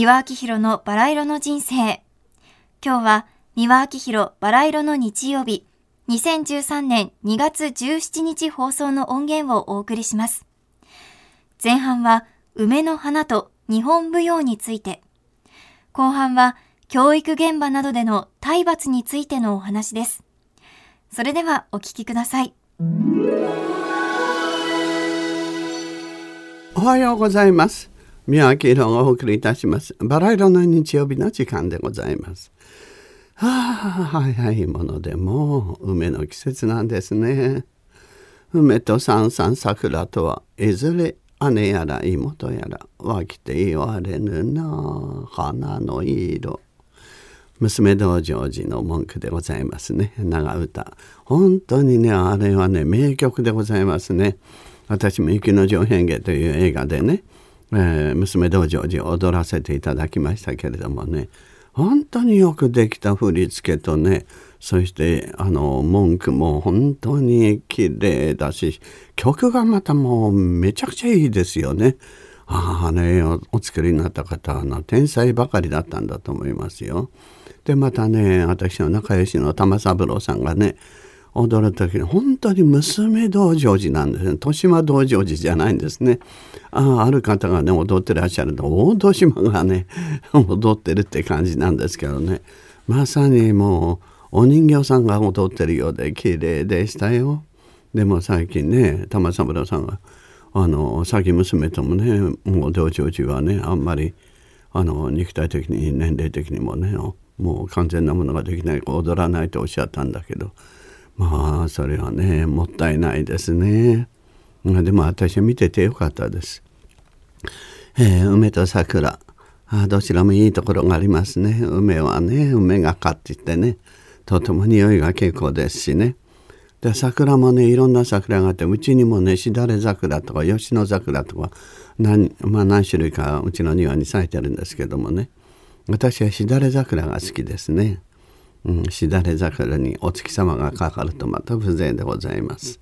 三輪明宏のバラ色の人生。今日は三輪明宏バラ色の日曜日、2013年2月17日放送の音源をお送りします。前半は梅の花と日本舞踊について、後半は教育現場などでの体罰についてのお話です。それではお聞きください。おはようございます。宮脇宏がお送りいたします。バラ色の日曜日の時間でございます。はあ、早いものでも梅の季節なんですね。梅と三三桜とはいずれ姉やら妹やら湧きて言われぬな花の色。娘道成寺の文句でございますね長歌本当にねあれはね名曲でございますね私も「雪の上辺下」という映画でね、えー、娘道成寺を踊らせていただきましたけれどもね本当によくできた振り付けとねそしてあの文句も本当に綺麗だし曲がまたもうめちゃくちゃいいですよね。ああねお作りになった方はの天才ばかりだったんだと思いますよ。でまたね私の仲良しの玉三郎さんがね踊る時に本当に娘道成寺なんですね。豊島道成寺じゃないんですね。あある方がね踊ってらっしゃると大戸島がね 踊ってるって感じなんですけどね。まさにもうお人形さんが踊ってるようで綺麗でしたよ。でも最近ね玉三郎さんがあの先娘ともねもう道成寺はねあんまりあの肉体的に年齢的にもねもう完全なものができない踊らないとおっしゃったんだけど。まあそれはねもったいないですね。でも私は見ててよかったです。えー、梅と桜あどちらもいいところがありますね。梅はね梅がかっていってねとても匂いが結構ですしね。で桜もねいろんな桜があってうちにもねしだれ桜とか吉野桜とか何,、まあ、何種類かうちの庭に咲いてるんですけどもね私はしだれ桜が好きですね。うん、しだれ桜にお月様がかかるとまた風情でございます。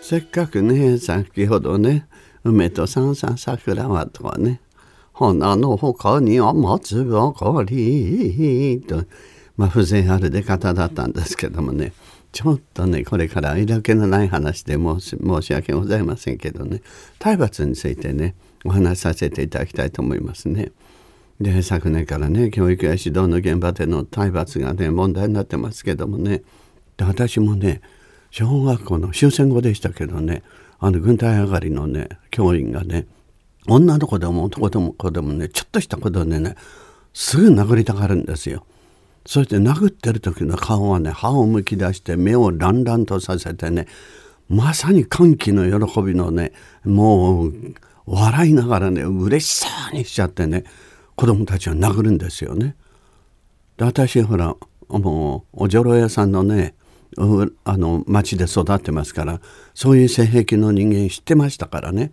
せっかくね先ほどね梅と三三桜はとかね花の他には松ばかりと。まあ風情ある出方だったんですけどもね。ちょっとねこれから色気のない話で申し申し訳ございませんけどね。体罰についてねお話しさせていただきたいと思いますね。で昨年からね教育や指導の現場での体罰がね問題になってますけどもねで私もね小学校の終戦後でしたけどねあの軍隊上がりのね教員がね女の子でも男の子でもねちょっとしたことでねすぐ殴りたがるんですよ。そして殴ってる時の顔はね歯をむき出して目をランランとさせてねまさに歓喜の喜びのねもう笑いながらね嬉しそうにしちゃってね子供たちを殴るんですよね。で私ほらもうおじょろ屋さんのねあの町で育ってますからそういう性癖の人間知ってましたからね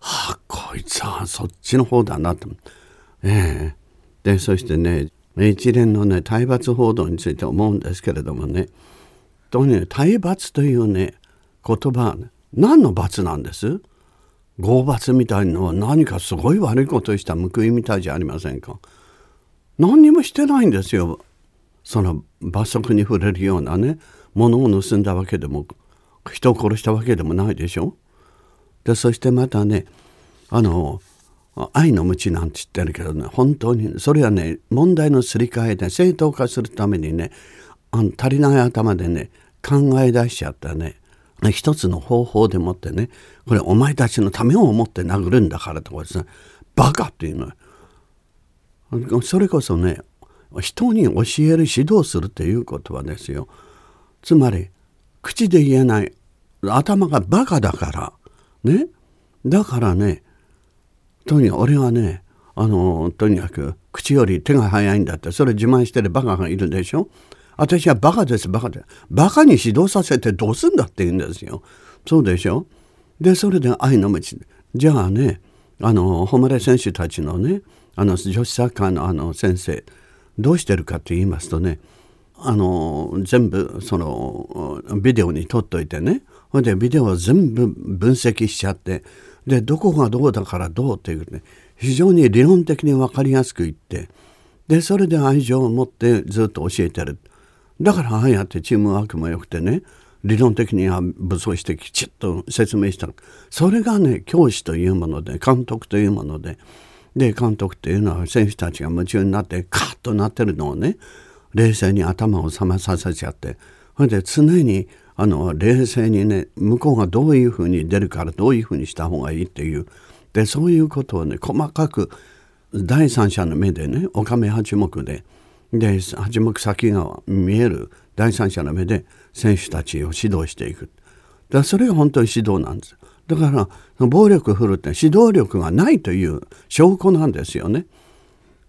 はあこいつはそっちの方だなと。ええでそしてね一連のね体罰報道について思うんですけれどもねとに体罰というね言葉何の罰なんです？合罰みたいのは何かすごい悪いことをした報いみたいじゃありませんか？何にもしてないんですよ。その罰則に触れるようなね。物を盗んだわけでも人を殺したわけでもないでしょ？でそしてまたねあの愛の無知なんて言ってるけどね本当にそれはね問題のすり替えで正当化するためにねあの足りない頭でね考え出しちゃったね。一つの方法でもってねこれお前たちのためを思って殴るんだからとかですね。バカっていうのそれこそね人に教える指導するということはですよ。つまり口で言えない頭がバカだから。ね。だからねとにかく俺はねあのとにかく口より手が早いんだって。それ自慢してるバカがいるでしょ。私はバカです。バカでバカに指導させてどうすんだって言うんですよ。そうでしょ？でそれで愛の道じゃあねあの誉れ選手たちのねあの女子サッカーのあの先生どうしてるかって言いますとねあの全部そのビデオに撮っといてね。ほんでビデオを全部分析しちゃってでどこがどうだからどうっていうね非常に理論的に分かりやすく言ってでそれで愛情を持ってずっと教えてる。だからああやってチームワークも良くてね理論的には武装してきちっと説明したそれがね教師というもので監督というもので。で監督っていうのは選手たちが夢中になってカッとなってるのをね冷静に頭を覚まさせちゃって。それで常にあの冷静にね向こうがどういうふうに出るからどういうふうにした方がいいっていう。でそういうことをね細かく第三者の目でねおかめ八目でで八目先が見える第三者の目で選手たちを指導していくだそれが本当に指導なんですだから暴力振るって指導力がないという証拠なんですよね。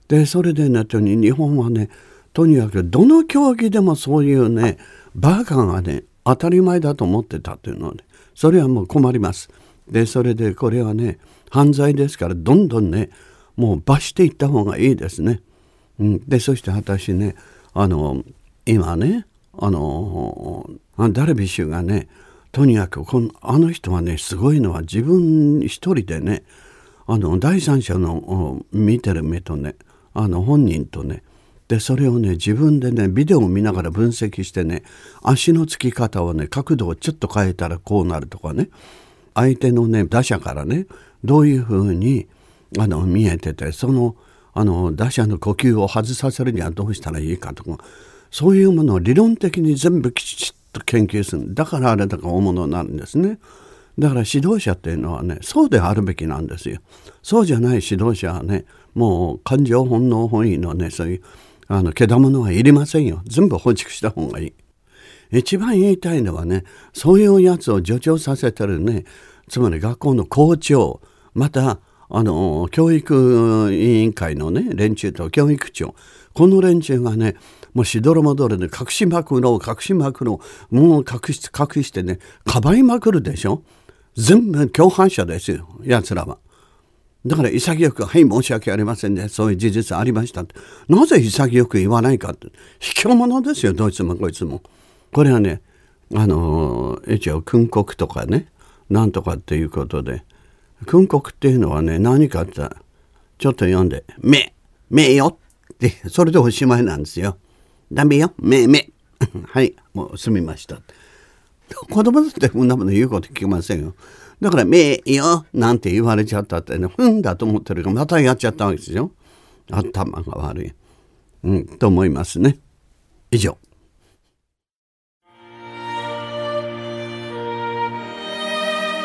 でそれでね日本はねとにかくどの競技でもそういうねバカがね当たり前だと思ってたっていうのはねそれはもう困ります。でそれでこれはね犯罪ですからどんどんねもう罰していった方がいいですね。うん、でそして私ねあの今ねあのダルビッシュがねとにかくこのあの人はねすごいのは自分一人でねあの第三者の見てる目とねあの本人とねでそれをね自分でねビデオを見ながら分析してね足のつき方をね角度をちょっと変えたらこうなるとかね相手のね打者からねどういうふうにあの見えててそのあの打者の呼吸を外させるにはどうしたらいいかとかそういうものを理論的に全部きちっと研究する。だからあれだか大物になるんですね。だから指導者っていうのはねそうであるべきなんですよそうじゃない指導者はねもう感情本能本位のねそういうあのけだものはいりませんよ。全部放逐した方がいい。一番言いたいのはねそういうやつを助長させてるねつまり学校の校長またあの教育委員会のね連中と教育長。この連中がねもうしどろもどろで隠しまくろう隠しまくろう。もう隠し隠してねかばいまくるでしょ。全部共犯者ですよやつらは。だから潔く「はい申し訳ありませんね。そういう事実ありました」って。なぜ潔く言わないかって。卑怯者ですよどいつもこいつも。これはねあの一応訓告とかねなんとかっていうことで。訓告っていうのはね何かってちょっと読んで「目目よ」ってそれでおしまいなんですよ。ダメよ、めめ。はい、もう済みました。子供だってそんなもの言うこと聞きませんよ。だから、めよ、なんて言われちゃったってね、ふんだと思ってるから、またやっちゃったわけですよ。頭が悪い。うん、と思いますね。以上。